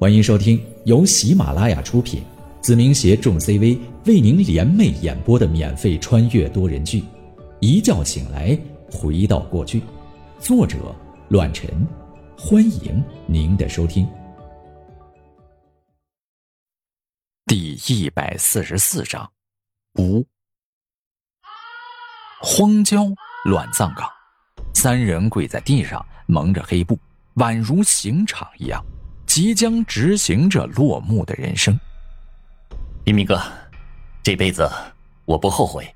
欢迎收听由喜马拉雅出品，子明携众 CV 为您联袂演播的免费穿越多人剧《一觉醒来回到过去》，作者：乱臣。欢迎您的收听。第一百四十四章，五荒郊乱葬岗，三人跪在地上，蒙着黑布，宛如刑场一样。即将执行着落幕的人生，黎明哥，这辈子我不后悔。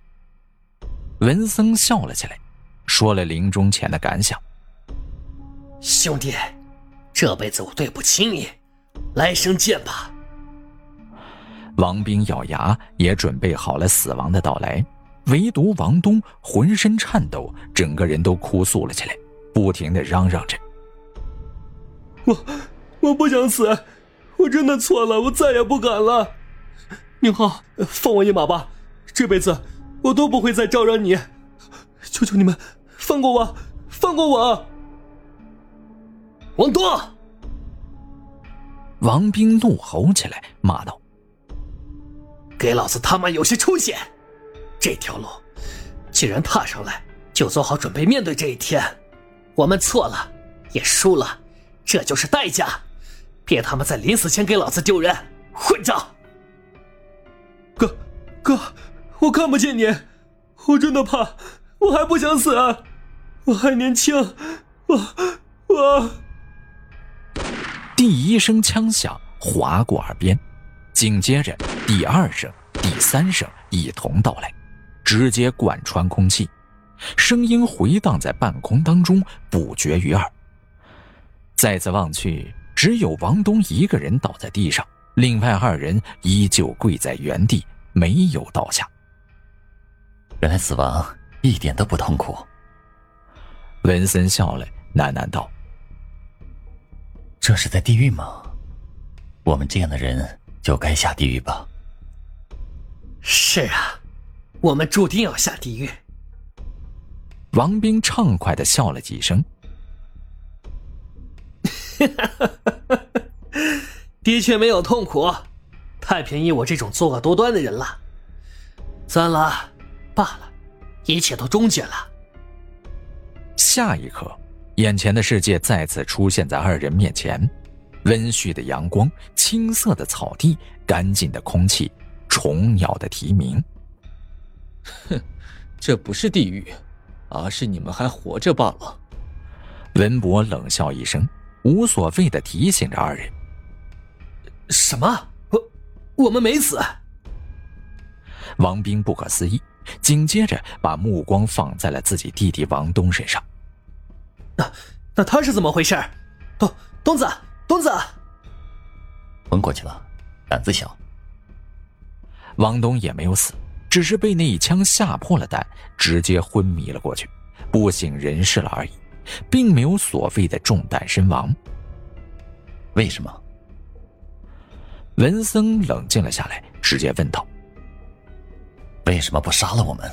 文森笑了起来，说了临终前的感想：“兄弟，这辈子我对不起你，来生见吧。”王兵咬牙，也准备好了死亡的到来，唯独王东浑身颤抖，整个人都哭诉了起来，不停的嚷嚷着：“我。”我不想死，我真的错了，我再也不敢了。宁浩，放我一马吧，这辈子我都不会再招惹你，求求你们放过我，放过我！王多，王兵怒吼起来，骂道：“给老子他妈有些出息！这条路既然踏上来，就做好准备面对这一天。我们错了，也输了，这就是代价。”别他妈在临死前给老子丢人，混账！哥，哥，我看不见你，我真的怕，我还不想死，我还年轻，我我。第一声枪响划过耳边，紧接着第二声、第三声一同到来，直接贯穿空气，声音回荡在半空当中，不绝于耳。再次望去。只有王东一个人倒在地上，另外二人依旧跪在原地，没有倒下。原来死亡一点都不痛苦。文森笑了，喃喃道：“这是在地狱吗？我们这样的人就该下地狱吧？”“是啊，我们注定要下地狱。”王兵畅快的笑了几声。的确没有痛苦，太便宜我这种作恶多端的人了。算了，罢了，一切都终结了。下一刻，眼前的世界再次出现在二人面前：温煦的阳光，青色的草地，干净的空气，虫鸟的啼鸣。哼，这不是地狱，而是你们还活着罢了。文博冷笑一声。无所谓的提醒着二人：“什么？我我们没死？”王兵不可思议，紧接着把目光放在了自己弟弟王东身上。那那他是怎么回事？东东子，东子，昏过去了，胆子小。王东也没有死，只是被那一枪吓破了胆，直接昏迷了过去，不省人事了而已。并没有所谓的中弹身亡。为什么？文森冷静了下来，直接问道：“为什么不杀了我们？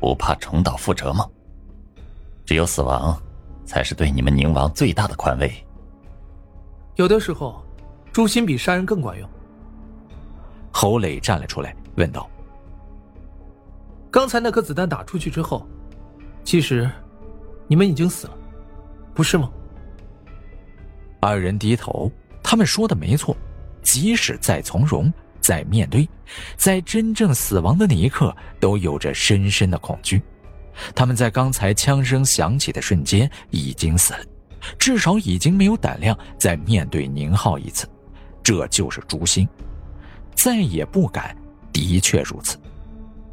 不怕重蹈覆辙吗？只有死亡，才是对你们宁王最大的宽慰。有的时候，诛心比杀人更管用。”侯磊站了出来，问道：“刚才那颗子弹打出去之后，其实……”你们已经死了，不是吗？二人低头，他们说的没错。即使再从容，再面对，在真正死亡的那一刻，都有着深深的恐惧。他们在刚才枪声响起的瞬间已经死了，至少已经没有胆量再面对宁浩一次。这就是诛心，再也不敢。的确如此，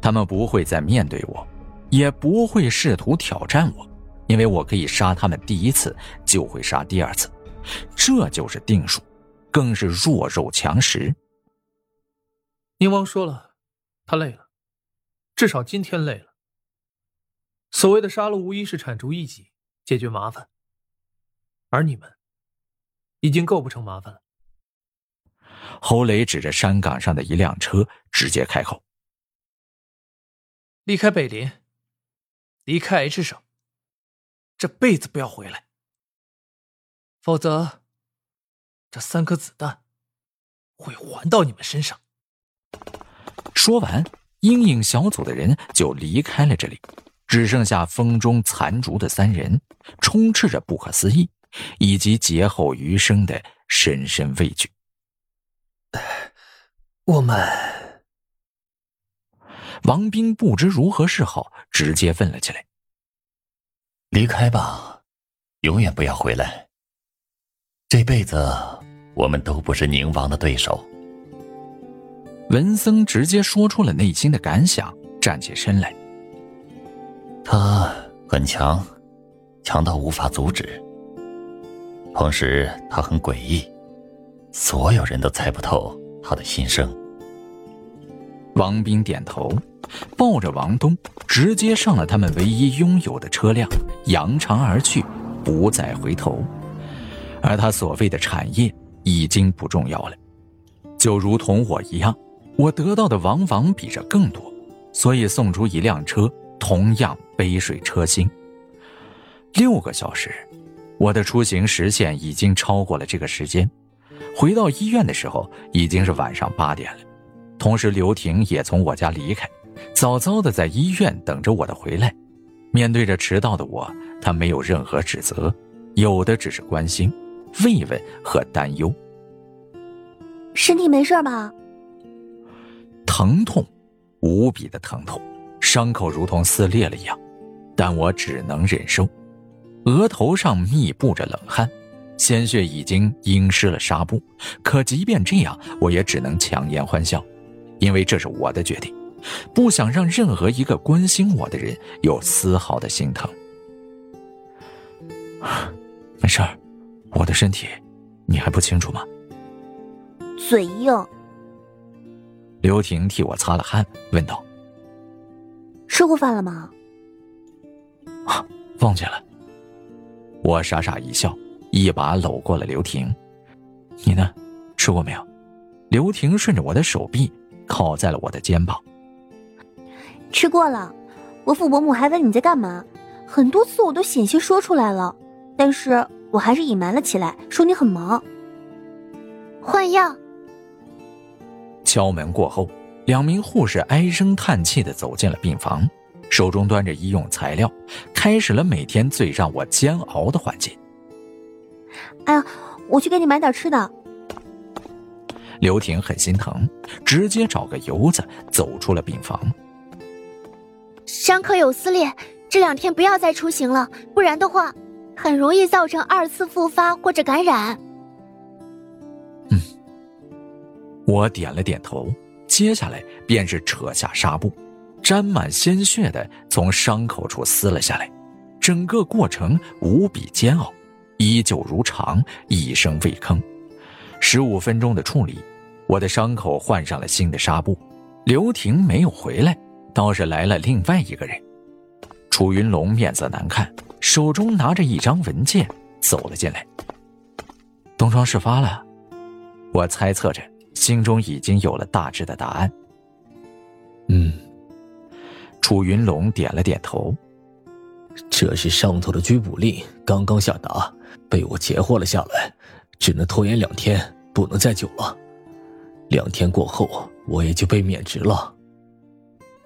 他们不会再面对我，也不会试图挑战我。因为我可以杀他们第一次，就会杀第二次，这就是定数，更是弱肉强食。宁王说了，他累了，至少今天累了。所谓的杀戮，无疑是铲除异己，解决麻烦，而你们已经构不成麻烦了。侯雷指着山岗上的一辆车，直接开口：“离开北林，离开 H 省。”这辈子不要回来，否则这三颗子弹会还到你们身上。说完，阴影小组的人就离开了这里，只剩下风中残烛的三人，充斥着不可思议，以及劫后余生的深深畏惧。我们，王斌不知如何是好，直接问了起来：“离开吧，永远不要回来。这辈子我们都不是宁王的对手。”文森直接说出了内心的感想，站起身来。他很强，强到无法阻止。同时，他很诡异，所有人都猜不透。他的心声。王斌点头，抱着王东，直接上了他们唯一拥有的车辆，扬长而去，不再回头。而他所谓的产业已经不重要了，就如同我一样，我得到的往往比这更多，所以送出一辆车，同样杯水车薪。六个小时，我的出行时限已经超过了这个时间。回到医院的时候，已经是晚上八点了。同时，刘婷也从我家离开，早早的在医院等着我的回来。面对着迟到的我，她没有任何指责，有的只是关心、慰问和担忧。身体没事吧？疼痛，无比的疼痛，伤口如同撕裂了一样，但我只能忍受。额头上密布着冷汗。鲜血已经阴湿了纱布，可即便这样，我也只能强颜欢笑，因为这是我的决定，不想让任何一个关心我的人有丝毫的心疼。没事儿，我的身体你还不清楚吗？嘴硬。刘婷替我擦了汗，问道：“吃过饭了吗？”啊，忘记了。我傻傻一笑。一把搂过了刘婷，你呢？吃过没有？刘婷顺着我的手臂靠在了我的肩膀。吃过了。伯父伯母还问你在干嘛，很多次我都险些说出来了，但是我还是隐瞒了起来，说你很忙。换药。敲门过后，两名护士唉声叹气的走进了病房，手中端着医用材料，开始了每天最让我煎熬的环节。哎呀，我去给你买点吃的。刘婷很心疼，直接找个由子走出了病房。伤口有撕裂，这两天不要再出行了，不然的话，很容易造成二次复发或者感染。嗯，我点了点头，接下来便是扯下纱布，沾满鲜血的从伤口处撕了下来，整个过程无比煎熬。依旧如常，一声未吭。十五分钟的处理，我的伤口换上了新的纱布。刘婷没有回来，倒是来了另外一个人。楚云龙面色难看，手中拿着一张文件走了进来。东窗事发了，我猜测着，心中已经有了大致的答案。嗯，楚云龙点了点头。这是上头的拘捕令刚刚下达。被我截获了下来，只能拖延两天，不能再久了。两天过后，我也就被免职了。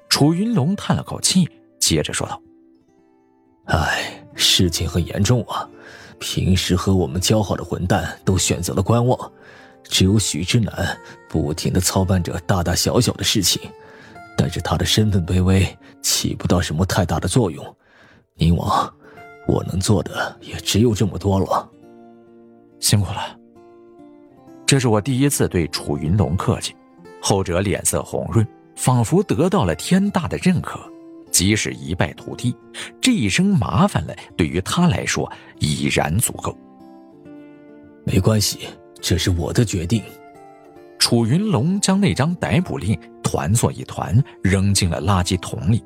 楚云龙叹了口气，接着说道：“唉，事情很严重啊！平时和我们交好的混蛋都选择了观望，只有许之南不停的操办着大大小小的事情，但是他的身份卑微，起不到什么太大的作用。宁王。”我能做的也只有这么多了，辛苦了。这是我第一次对楚云龙客气，后者脸色红润，仿佛得到了天大的认可。即使一败涂地，这一声麻烦了，对于他来说已然足够。没关系，这是我的决定。楚云龙将那张逮捕令团作一团，扔进了垃圾桶里。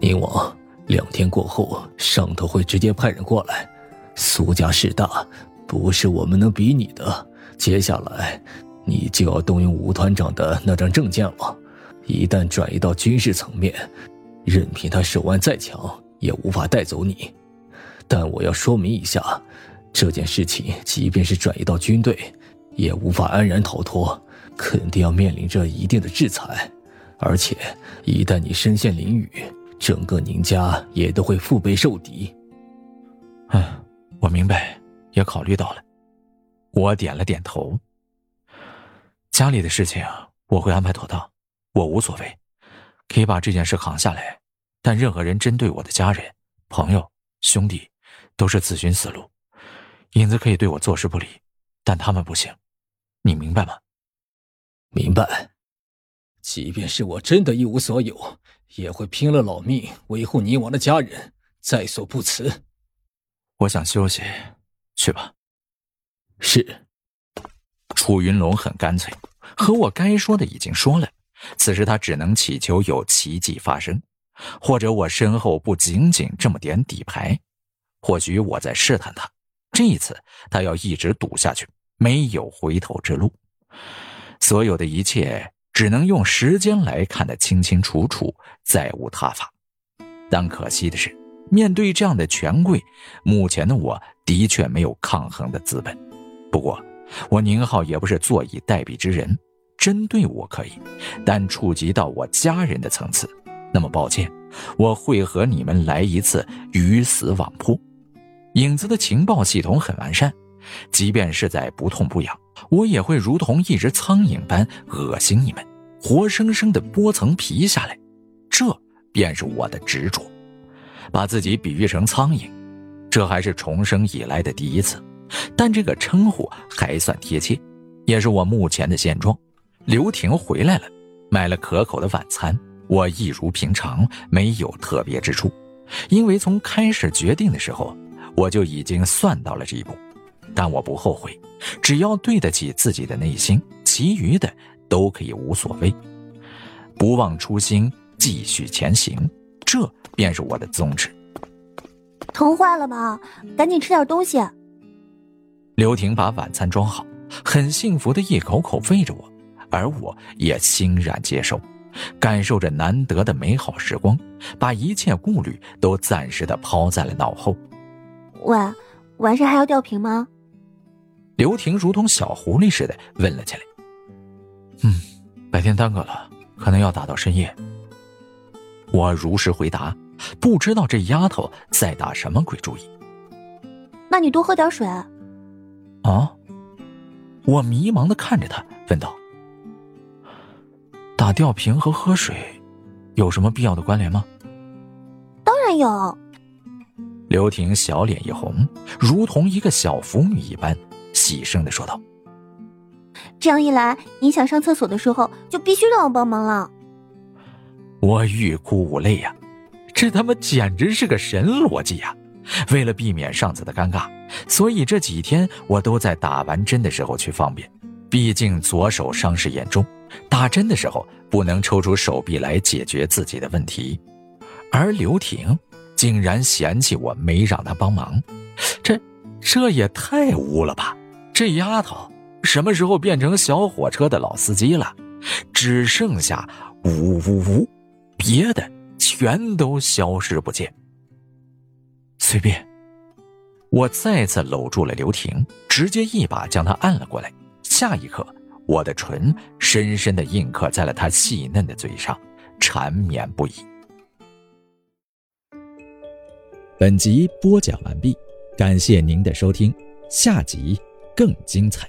宁王。两天过后，上头会直接派人过来。苏家势大，不是我们能比拟的。接下来，你就要动用吴团长的那张证件了。一旦转移到军事层面，任凭他手腕再强，也无法带走你。但我要说明一下，这件事情即便是转移到军队，也无法安然逃脱，肯定要面临着一定的制裁。而且，一旦你身陷囹圄，整个宁家也都会腹背受敌。嗯，我明白，也考虑到了。我点了点头。家里的事情我会安排妥当，我无所谓，可以把这件事扛下来。但任何人针对我的家人、朋友、兄弟，都是自寻死路。影子可以对我坐视不理，但他们不行，你明白吗？明白。即便是我真的一无所有，也会拼了老命维护你我的家人，在所不辞。我想休息，去吧。是。楚云龙很干脆，和我该说的已经说了。此时他只能祈求有奇迹发生，或者我身后不仅仅这么点底牌。或许我在试探他。这一次，他要一直赌下去，没有回头之路。所有的一切只能用时间来看得清清楚楚，再无他法。但可惜的是，面对这样的权贵，目前的我的确没有抗衡的资本。不过，我宁浩也不是坐以待毙之人，针对我可以，但触及到我家人的层次，那么抱歉，我会和你们来一次鱼死网破。影子的情报系统很完善，即便是在不痛不痒，我也会如同一只苍蝇般恶心你们，活生生的剥层皮下来。这便是我的执着，把自己比喻成苍蝇，这还是重生以来的第一次，但这个称呼还算贴切，也是我目前的现状。刘婷回来了，买了可口的晚餐，我一如平常，没有特别之处，因为从开始决定的时候。我就已经算到了这一步，但我不后悔，只要对得起自己的内心，其余的都可以无所谓。不忘初心，继续前行，这便是我的宗旨。疼坏了吧？赶紧吃点东西。刘婷把晚餐装好，很幸福的一口口喂着我，而我也欣然接受，感受着难得的美好时光，把一切顾虑都暂时的抛在了脑后。喂，完事还要吊瓶吗？刘婷如同小狐狸似的问了起来。嗯，白天耽搁了，可能要打到深夜。我如实回答，不知道这丫头在打什么鬼主意。那你多喝点水。啊！我迷茫的看着他，问道：“打吊瓶和喝水有什么必要的关联吗？”当然有。刘婷小脸一红，如同一个小腐女一般，喜声的说道：“这样一来，你想上厕所的时候，就必须让我帮忙了。”我欲哭无泪呀，这他妈简直是个神逻辑呀！为了避免上次的尴尬，所以这几天我都在打完针的时候去方便，毕竟左手伤势严重，打针的时候不能抽出手臂来解决自己的问题，而刘婷。竟然嫌弃我没让她帮忙，这这也太污了吧！这丫头什么时候变成小火车的老司机了？只剩下呜呜呜，别的全都消失不见。随便，我再次搂住了刘婷，直接一把将她按了过来。下一刻，我的唇深深的印刻在了她细嫩的嘴上，缠绵不已。本集播讲完毕，感谢您的收听，下集更精彩。